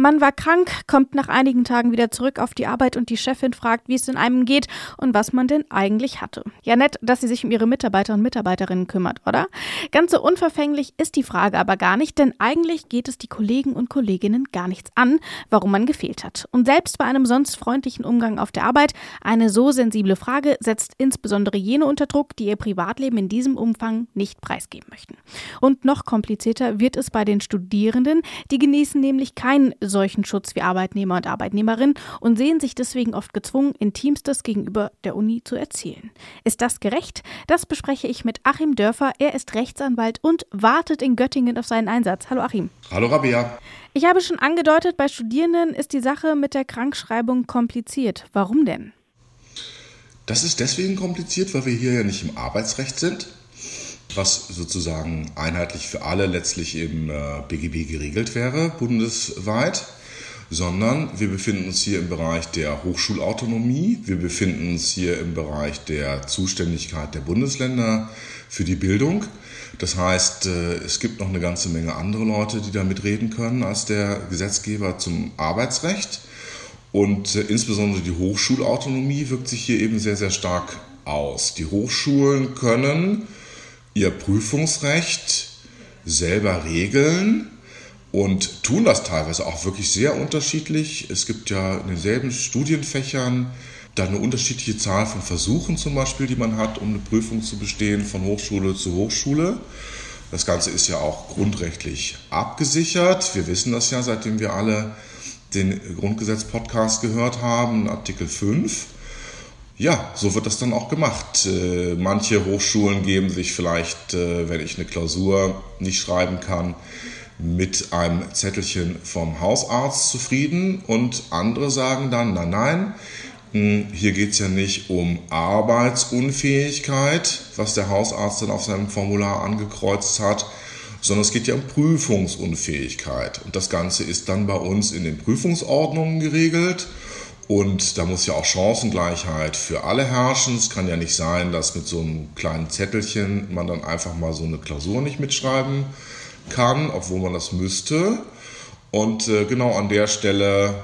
Man war krank, kommt nach einigen Tagen wieder zurück auf die Arbeit und die Chefin fragt, wie es in einem geht und was man denn eigentlich hatte. Ja, nett, dass sie sich um ihre Mitarbeiter und Mitarbeiterinnen kümmert, oder? Ganz so unverfänglich ist die Frage aber gar nicht, denn eigentlich geht es die Kollegen und Kolleginnen gar nichts an, warum man gefehlt hat. Und selbst bei einem sonst freundlichen Umgang auf der Arbeit, eine so sensible Frage setzt insbesondere jene unter Druck, die ihr Privatleben in diesem Umfang nicht preisgeben möchten. Und noch komplizierter wird es bei den Studierenden, die genießen nämlich keinen solchen Schutz wie Arbeitnehmer und Arbeitnehmerinnen und sehen sich deswegen oft gezwungen, Intimstes gegenüber der Uni zu erzählen. Ist das gerecht? Das bespreche ich mit Achim Dörfer. Er ist Rechtsanwalt und wartet in Göttingen auf seinen Einsatz. Hallo Achim. Hallo Rabia. Ich habe schon angedeutet, bei Studierenden ist die Sache mit der Krankschreibung kompliziert. Warum denn? Das ist deswegen kompliziert, weil wir hier ja nicht im Arbeitsrecht sind, was sozusagen einheitlich für alle letztlich im BGB äh, geregelt wäre, bundesweit, sondern wir befinden uns hier im Bereich der Hochschulautonomie, wir befinden uns hier im Bereich der Zuständigkeit der Bundesländer für die Bildung. Das heißt, äh, es gibt noch eine ganze Menge andere Leute, die da mitreden können als der Gesetzgeber zum Arbeitsrecht. Und äh, insbesondere die Hochschulautonomie wirkt sich hier eben sehr, sehr stark aus. Die Hochschulen können ihr Prüfungsrecht selber regeln und tun das teilweise auch wirklich sehr unterschiedlich. Es gibt ja in denselben Studienfächern dann eine unterschiedliche Zahl von Versuchen zum Beispiel, die man hat, um eine Prüfung zu bestehen von Hochschule zu Hochschule. Das Ganze ist ja auch grundrechtlich abgesichert. Wir wissen das ja, seitdem wir alle den Grundgesetz-Podcast gehört haben, Artikel 5. Ja, so wird das dann auch gemacht. Äh, manche Hochschulen geben sich vielleicht, äh, wenn ich eine Klausur nicht schreiben kann, mit einem Zettelchen vom Hausarzt zufrieden und andere sagen dann, nein, nein, hm, hier geht es ja nicht um Arbeitsunfähigkeit, was der Hausarzt dann auf seinem Formular angekreuzt hat, sondern es geht ja um Prüfungsunfähigkeit. Und das Ganze ist dann bei uns in den Prüfungsordnungen geregelt. Und da muss ja auch Chancengleichheit für alle herrschen. Es kann ja nicht sein, dass mit so einem kleinen Zettelchen man dann einfach mal so eine Klausur nicht mitschreiben kann, obwohl man das müsste. Und äh, genau an der Stelle,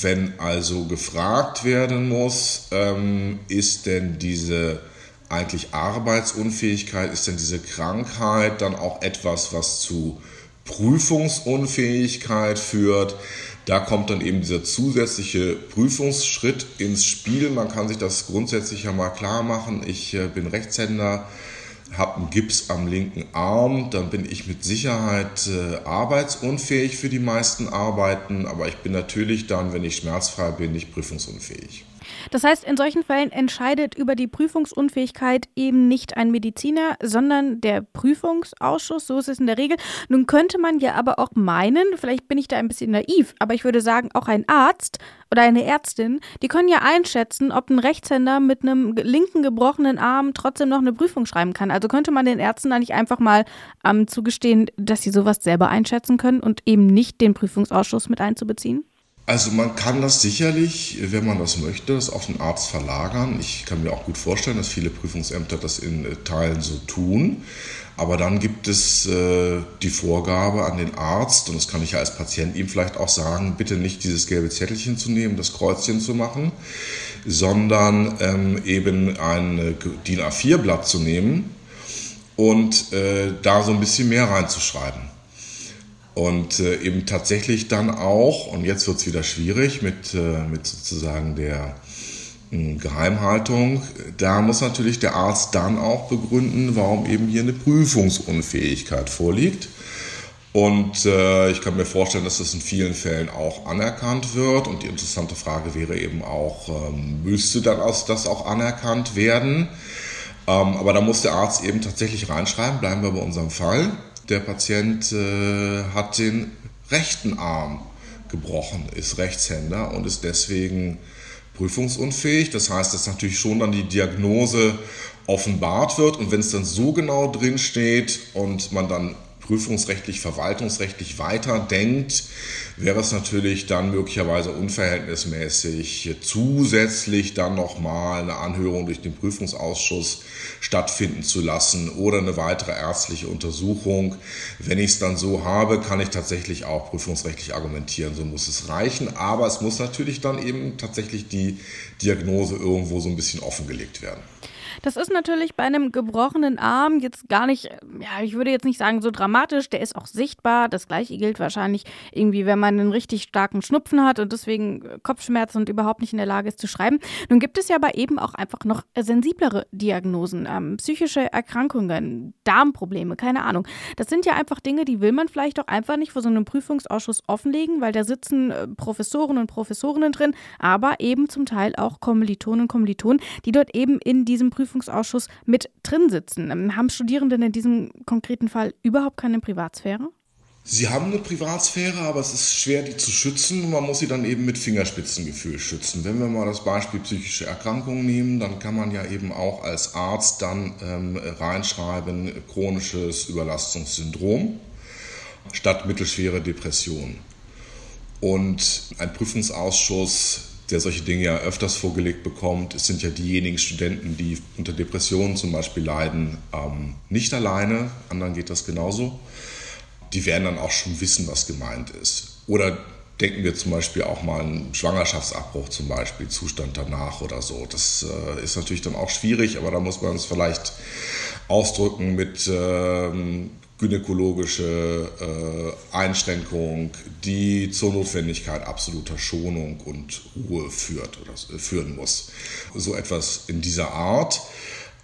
wenn also gefragt werden muss, ähm, ist denn diese eigentlich Arbeitsunfähigkeit, ist denn diese Krankheit dann auch etwas, was zu Prüfungsunfähigkeit führt? Da kommt dann eben dieser zusätzliche Prüfungsschritt ins Spiel. Man kann sich das grundsätzlich ja mal klar machen. Ich äh, bin Rechtshänder, habe einen Gips am linken Arm, dann bin ich mit Sicherheit äh, arbeitsunfähig für die meisten Arbeiten, aber ich bin natürlich dann, wenn ich schmerzfrei bin, nicht prüfungsunfähig. Das heißt, in solchen Fällen entscheidet über die Prüfungsunfähigkeit eben nicht ein Mediziner, sondern der Prüfungsausschuss. So ist es in der Regel. Nun könnte man ja aber auch meinen, vielleicht bin ich da ein bisschen naiv, aber ich würde sagen, auch ein Arzt oder eine Ärztin, die können ja einschätzen, ob ein Rechtshänder mit einem linken gebrochenen Arm trotzdem noch eine Prüfung schreiben kann. Also könnte man den Ärzten da nicht einfach mal ähm, zugestehen, dass sie sowas selber einschätzen können und eben nicht den Prüfungsausschuss mit einzubeziehen? Also man kann das sicherlich, wenn man das möchte, das auf den Arzt verlagern. Ich kann mir auch gut vorstellen, dass viele Prüfungsämter das in äh, Teilen so tun. Aber dann gibt es äh, die Vorgabe an den Arzt, und das kann ich ja als Patient ihm vielleicht auch sagen, bitte nicht dieses gelbe Zettelchen zu nehmen, das Kreuzchen zu machen, sondern ähm, eben ein äh, DIN A4-Blatt zu nehmen und äh, da so ein bisschen mehr reinzuschreiben. Und äh, eben tatsächlich dann auch, und jetzt wird es wieder schwierig mit, äh, mit sozusagen der äh, Geheimhaltung, da muss natürlich der Arzt dann auch begründen, warum eben hier eine Prüfungsunfähigkeit vorliegt. Und äh, ich kann mir vorstellen, dass das in vielen Fällen auch anerkannt wird. Und die interessante Frage wäre eben auch, ähm, müsste dann das auch anerkannt werden? Ähm, aber da muss der Arzt eben tatsächlich reinschreiben, bleiben wir bei unserem Fall der Patient äh, hat den rechten Arm gebrochen, ist Rechtshänder und ist deswegen prüfungsunfähig. Das heißt, dass natürlich schon dann die Diagnose offenbart wird und wenn es dann so genau drin steht und man dann prüfungsrechtlich, verwaltungsrechtlich weiterdenkt, wäre es natürlich dann möglicherweise unverhältnismäßig, zusätzlich dann nochmal eine Anhörung durch den Prüfungsausschuss stattfinden zu lassen oder eine weitere ärztliche Untersuchung. Wenn ich es dann so habe, kann ich tatsächlich auch prüfungsrechtlich argumentieren, so muss es reichen. Aber es muss natürlich dann eben tatsächlich die Diagnose irgendwo so ein bisschen offengelegt werden. Das ist natürlich bei einem gebrochenen Arm jetzt gar nicht, ja, ich würde jetzt nicht sagen so dramatisch, der ist auch sichtbar. Das gleiche gilt wahrscheinlich irgendwie, wenn man einen richtig starken Schnupfen hat und deswegen Kopfschmerzen und überhaupt nicht in der Lage ist zu schreiben. Nun gibt es ja aber eben auch einfach noch sensiblere Diagnosen, ähm, psychische Erkrankungen, Darmprobleme, keine Ahnung. Das sind ja einfach Dinge, die will man vielleicht auch einfach nicht vor so einem Prüfungsausschuss offenlegen, weil da sitzen äh, Professoren und Professorinnen drin, aber eben zum Teil auch Kommilitonen und Kommilitonen, die dort eben in diesem Prüfungsausschuss Prüfungsausschuss mit drin sitzen. Ähm, haben Studierende in diesem konkreten Fall überhaupt keine Privatsphäre? Sie haben eine Privatsphäre, aber es ist schwer, die zu schützen. Man muss sie dann eben mit Fingerspitzengefühl schützen. Wenn wir mal das Beispiel psychische Erkrankungen nehmen, dann kann man ja eben auch als Arzt dann ähm, reinschreiben chronisches Überlastungssyndrom statt mittelschwere Depression. Und ein Prüfungsausschuss der solche Dinge ja öfters vorgelegt bekommt. Es sind ja diejenigen Studenten, die unter Depressionen zum Beispiel leiden, ähm, nicht alleine, anderen geht das genauso. Die werden dann auch schon wissen, was gemeint ist. Oder denken wir zum Beispiel auch mal einen Schwangerschaftsabbruch zum Beispiel, Zustand danach oder so. Das äh, ist natürlich dann auch schwierig, aber da muss man es vielleicht ausdrücken mit ähm, gynäkologische äh, Einschränkung, die zur Notwendigkeit absoluter Schonung und Ruhe führt oder äh, führen muss. So etwas in dieser Art.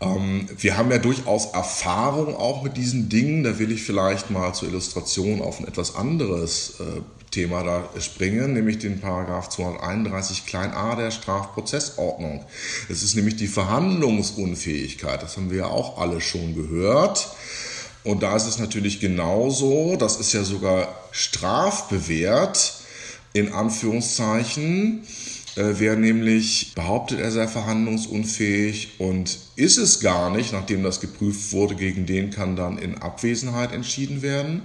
Ähm, wir haben ja durchaus Erfahrung auch mit diesen Dingen. Da will ich vielleicht mal zur Illustration auf ein etwas anderes äh, Thema da springen, nämlich den Paragraph 231 klein a der Strafprozessordnung. Es ist nämlich die Verhandlungsunfähigkeit. Das haben wir ja auch alle schon gehört. Und da ist es natürlich genauso, das ist ja sogar strafbewehrt, in Anführungszeichen, äh, wer nämlich behauptet, er sei verhandlungsunfähig und ist es gar nicht, nachdem das geprüft wurde, gegen den kann dann in Abwesenheit entschieden werden.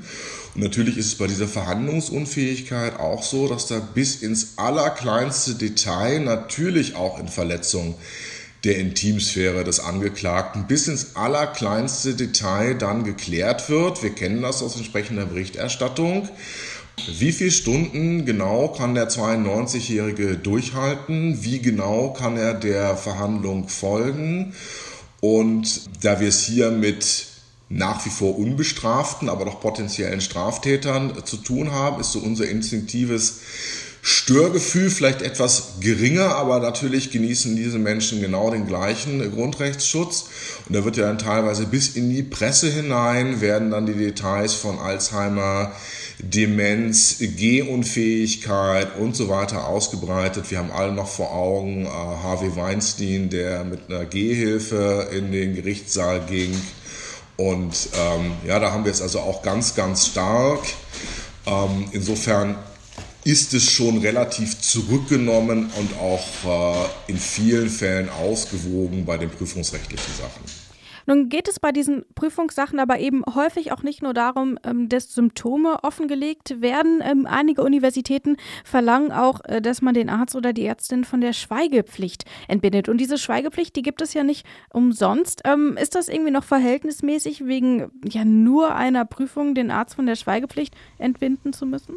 Und natürlich ist es bei dieser Verhandlungsunfähigkeit auch so, dass da bis ins allerkleinste Detail natürlich auch in Verletzung der Intimsphäre des Angeklagten bis ins allerkleinste Detail dann geklärt wird. Wir kennen das aus entsprechender Berichterstattung. Wie viele Stunden genau kann der 92-Jährige durchhalten? Wie genau kann er der Verhandlung folgen? Und da wir es hier mit nach wie vor unbestraften, aber doch potenziellen Straftätern zu tun haben, ist so unser instinktives Störgefühl vielleicht etwas geringer, aber natürlich genießen diese Menschen genau den gleichen Grundrechtsschutz. Und da wird ja dann teilweise bis in die Presse hinein, werden dann die Details von Alzheimer, Demenz, Gehunfähigkeit und so weiter ausgebreitet. Wir haben alle noch vor Augen äh, Harvey Weinstein, der mit einer Gehhilfe in den Gerichtssaal ging. Und ähm, ja, da haben wir es also auch ganz, ganz stark. Ähm, insofern ist es schon relativ zurückgenommen und auch äh, in vielen Fällen ausgewogen bei den prüfungsrechtlichen Sachen. Nun geht es bei diesen Prüfungssachen aber eben häufig auch nicht nur darum, ähm, dass Symptome offengelegt werden. Ähm, einige Universitäten verlangen auch, äh, dass man den Arzt oder die Ärztin von der Schweigepflicht entbindet. Und diese Schweigepflicht, die gibt es ja nicht umsonst. Ähm, ist das irgendwie noch verhältnismäßig, wegen ja nur einer Prüfung den Arzt von der Schweigepflicht entbinden zu müssen?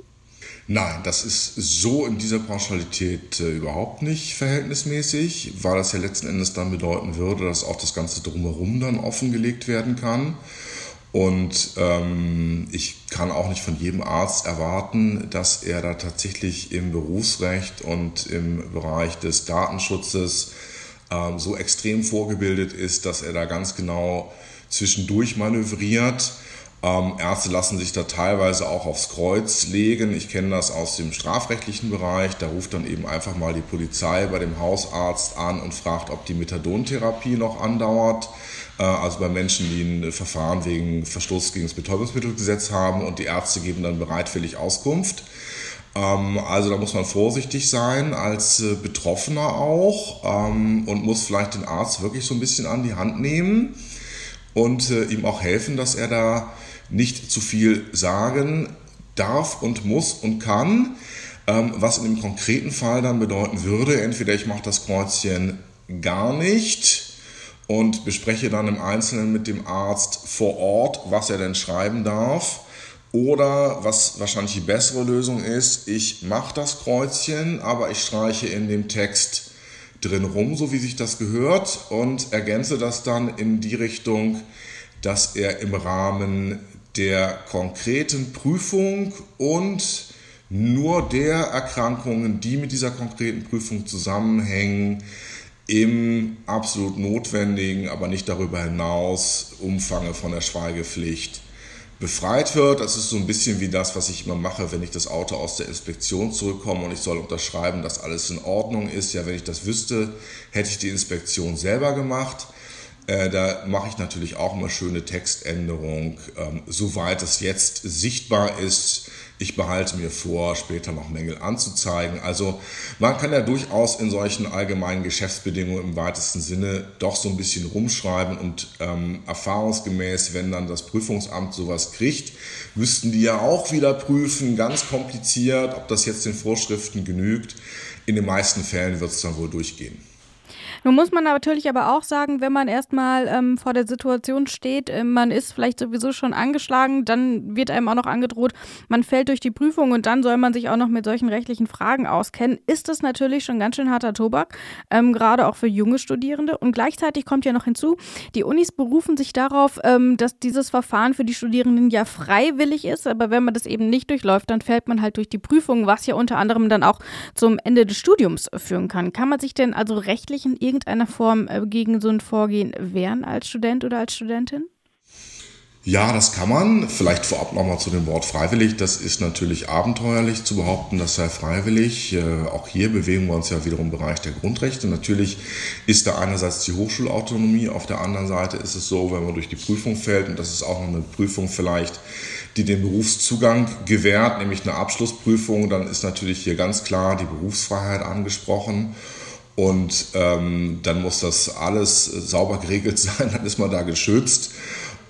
Nein, das ist so in dieser Pauschalität äh, überhaupt nicht verhältnismäßig, weil das ja letzten Endes dann bedeuten würde, dass auch das Ganze drumherum dann offengelegt werden kann. Und ähm, ich kann auch nicht von jedem Arzt erwarten, dass er da tatsächlich im Berufsrecht und im Bereich des Datenschutzes ähm, so extrem vorgebildet ist, dass er da ganz genau zwischendurch manövriert. Ähm, Ärzte lassen sich da teilweise auch aufs Kreuz legen. Ich kenne das aus dem strafrechtlichen Bereich. Da ruft dann eben einfach mal die Polizei bei dem Hausarzt an und fragt, ob die Methadontherapie noch andauert. Äh, also bei Menschen, die ein Verfahren wegen Verstoß gegen das Betäubungsmittelgesetz haben und die Ärzte geben dann bereitwillig Auskunft. Ähm, also da muss man vorsichtig sein als äh, Betroffener auch ähm, und muss vielleicht den Arzt wirklich so ein bisschen an die Hand nehmen und äh, ihm auch helfen, dass er da nicht zu viel sagen darf und muss und kann. Ähm, was in dem konkreten Fall dann bedeuten würde, entweder ich mache das Kreuzchen gar nicht und bespreche dann im Einzelnen mit dem Arzt vor Ort, was er denn schreiben darf. Oder was wahrscheinlich die bessere Lösung ist, ich mache das Kreuzchen, aber ich streiche in dem Text drin rum, so wie sich das gehört, und ergänze das dann in die Richtung, dass er im Rahmen der konkreten Prüfung und nur der Erkrankungen, die mit dieser konkreten Prüfung zusammenhängen, im absolut notwendigen, aber nicht darüber hinaus Umfange von der Schweigepflicht befreit wird. Das ist so ein bisschen wie das, was ich immer mache, wenn ich das Auto aus der Inspektion zurückkomme und ich soll unterschreiben, dass alles in Ordnung ist. Ja, wenn ich das wüsste, hätte ich die Inspektion selber gemacht. Äh, da mache ich natürlich auch immer schöne Textänderung, ähm, soweit es jetzt sichtbar ist ich behalte mir vor, später noch Mängel anzuzeigen. Also man kann ja durchaus in solchen allgemeinen Geschäftsbedingungen im weitesten Sinne doch so ein bisschen rumschreiben und ähm, erfahrungsgemäß, wenn dann das Prüfungsamt sowas kriegt, müssten die ja auch wieder prüfen, ganz kompliziert, ob das jetzt den Vorschriften genügt. In den meisten Fällen wird es dann wohl durchgehen. Nun muss man natürlich aber auch sagen, wenn man erstmal ähm, vor der Situation steht, äh, man ist vielleicht sowieso schon angeschlagen, dann wird einem auch noch angedroht, man fällt durch die Prüfung und dann soll man sich auch noch mit solchen rechtlichen Fragen auskennen, ist das natürlich schon ganz schön harter Tobak, ähm, gerade auch für junge Studierende. Und gleichzeitig kommt ja noch hinzu, die Unis berufen sich darauf, ähm, dass dieses Verfahren für die Studierenden ja freiwillig ist, aber wenn man das eben nicht durchläuft, dann fällt man halt durch die Prüfung, was ja unter anderem dann auch zum Ende des Studiums führen kann. Kann man sich denn also rechtlich in irgendeiner Form äh, gegen so ein Vorgehen wehren als Student oder als Studentin? Ja, das kann man. Vielleicht vorab nochmal zu dem Wort freiwillig. Das ist natürlich abenteuerlich zu behaupten, das sei freiwillig. Äh, auch hier bewegen wir uns ja wiederum im Bereich der Grundrechte. Natürlich ist da einerseits die Hochschulautonomie, auf der anderen Seite ist es so, wenn man durch die Prüfung fällt, und das ist auch noch eine Prüfung vielleicht, die den Berufszugang gewährt, nämlich eine Abschlussprüfung, dann ist natürlich hier ganz klar die Berufsfreiheit angesprochen. Und ähm, dann muss das alles sauber geregelt sein, dann ist man da geschützt.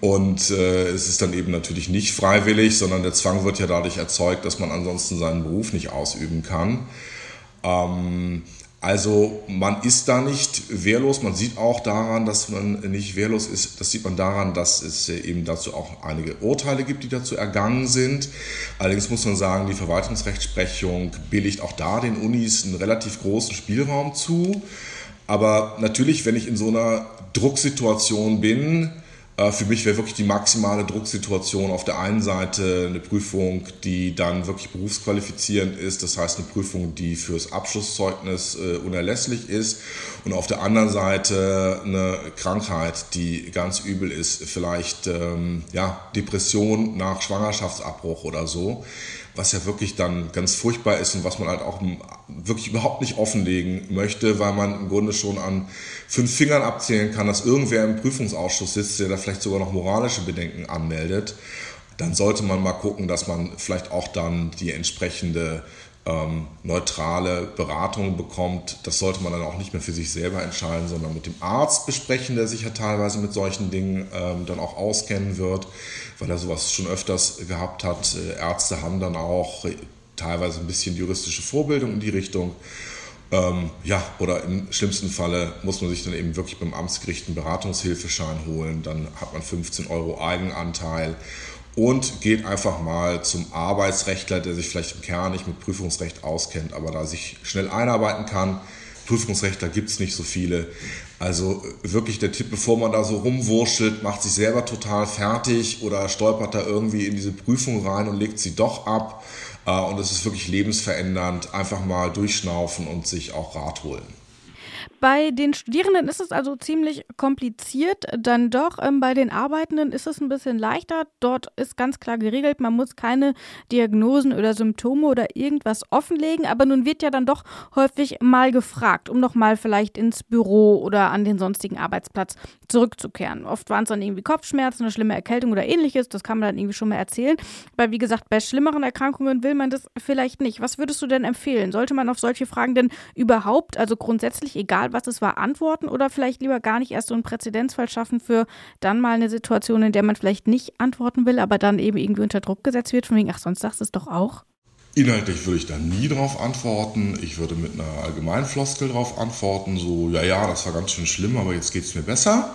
Und äh, es ist dann eben natürlich nicht freiwillig, sondern der Zwang wird ja dadurch erzeugt, dass man ansonsten seinen Beruf nicht ausüben kann. Ähm, also man ist da nicht wehrlos. Man sieht auch daran, dass man nicht wehrlos ist. Das sieht man daran, dass es eben dazu auch einige Urteile gibt, die dazu ergangen sind. Allerdings muss man sagen, die Verwaltungsrechtsprechung billigt auch da den Unis einen relativ großen Spielraum zu. Aber natürlich, wenn ich in so einer Drucksituation bin, äh, für mich wäre wirklich die maximale Drucksituation auf der einen Seite eine Prüfung, die dann wirklich berufsqualifizierend ist, das heißt eine Prüfung, die fürs Abschlusszeugnis äh, unerlässlich ist. Und auf der anderen Seite eine Krankheit, die ganz übel ist, vielleicht ähm, ja, Depression nach Schwangerschaftsabbruch oder so was ja wirklich dann ganz furchtbar ist und was man halt auch wirklich überhaupt nicht offenlegen möchte, weil man im Grunde schon an fünf Fingern abzählen kann, dass irgendwer im Prüfungsausschuss sitzt, der da vielleicht sogar noch moralische Bedenken anmeldet. Dann sollte man mal gucken, dass man vielleicht auch dann die entsprechende ähm, neutrale Beratung bekommt. Das sollte man dann auch nicht mehr für sich selber entscheiden, sondern mit dem Arzt besprechen, der sich ja teilweise mit solchen Dingen ähm, dann auch auskennen wird, weil er sowas schon öfters gehabt hat. Äh, Ärzte haben dann auch teilweise ein bisschen juristische Vorbildung in die Richtung. Ähm, ja, oder im schlimmsten Falle muss man sich dann eben wirklich beim Amtsgericht einen Beratungshilfeschein holen. Dann hat man 15 Euro Eigenanteil und geht einfach mal zum Arbeitsrechtler, der sich vielleicht im Kern nicht mit Prüfungsrecht auskennt, aber da sich schnell einarbeiten kann. Prüfungsrechtler gibt es nicht so viele. Also wirklich der Tipp, bevor man da so rumwurschtelt, macht sich selber total fertig oder stolpert da irgendwie in diese Prüfung rein und legt sie doch ab. Äh, und es ist wirklich lebensverändernd. Einfach mal durchschnaufen und sich auch Rat holen. Bei den Studierenden ist es also ziemlich kompliziert, dann doch. Ähm, bei den Arbeitenden ist es ein bisschen leichter. Dort ist ganz klar geregelt, man muss keine Diagnosen oder Symptome oder irgendwas offenlegen. Aber nun wird ja dann doch häufig mal gefragt, um nochmal vielleicht ins Büro oder an den sonstigen Arbeitsplatz zurückzukehren. Oft waren es dann irgendwie Kopfschmerzen, eine schlimme Erkältung oder ähnliches. Das kann man dann irgendwie schon mal erzählen. Weil, wie gesagt, bei schlimmeren Erkrankungen will man das vielleicht nicht. Was würdest du denn empfehlen? Sollte man auf solche Fragen denn überhaupt, also grundsätzlich, egal was es war, antworten oder vielleicht lieber gar nicht erst so einen Präzedenzfall schaffen für dann mal eine Situation, in der man vielleicht nicht antworten will, aber dann eben irgendwie unter Druck gesetzt wird, von wegen, ach, sonst sagst du es doch auch? Inhaltlich würde ich da nie drauf antworten. Ich würde mit einer Allgemeinfloskel drauf antworten, so, ja, ja, das war ganz schön schlimm, aber jetzt geht es mir besser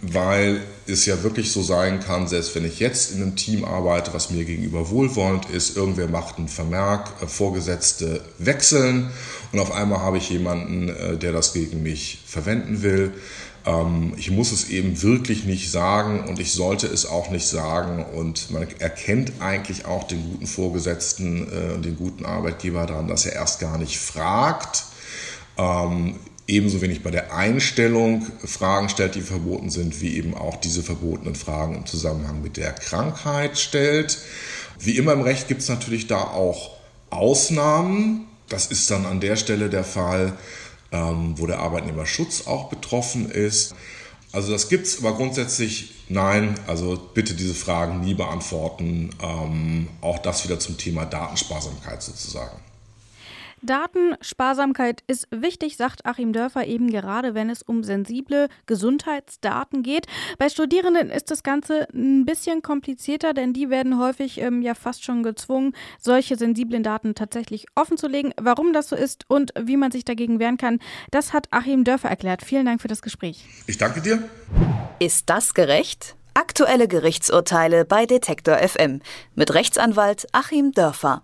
weil es ja wirklich so sein kann, selbst wenn ich jetzt in einem Team arbeite, was mir gegenüber wohlwollend ist, irgendwer macht einen Vermerk, äh, Vorgesetzte wechseln und auf einmal habe ich jemanden, äh, der das gegen mich verwenden will. Ähm, ich muss es eben wirklich nicht sagen und ich sollte es auch nicht sagen und man erkennt eigentlich auch den guten Vorgesetzten äh, und den guten Arbeitgeber daran, dass er erst gar nicht fragt. Ähm, ebenso wenig bei der Einstellung Fragen stellt, die verboten sind, wie eben auch diese verbotenen Fragen im Zusammenhang mit der Krankheit stellt. Wie immer im Recht gibt es natürlich da auch Ausnahmen. Das ist dann an der Stelle der Fall, ähm, wo der Arbeitnehmerschutz auch betroffen ist. Also das gibt es, aber grundsätzlich nein. Also bitte diese Fragen nie beantworten. Ähm, auch das wieder zum Thema Datensparsamkeit sozusagen. Datensparsamkeit ist wichtig, sagt Achim Dörfer eben gerade, wenn es um sensible Gesundheitsdaten geht. Bei Studierenden ist das Ganze ein bisschen komplizierter, denn die werden häufig ähm, ja fast schon gezwungen, solche sensiblen Daten tatsächlich offenzulegen. Warum das so ist und wie man sich dagegen wehren kann, das hat Achim Dörfer erklärt. Vielen Dank für das Gespräch. Ich danke dir. Ist das gerecht? Aktuelle Gerichtsurteile bei Detektor FM mit Rechtsanwalt Achim Dörfer.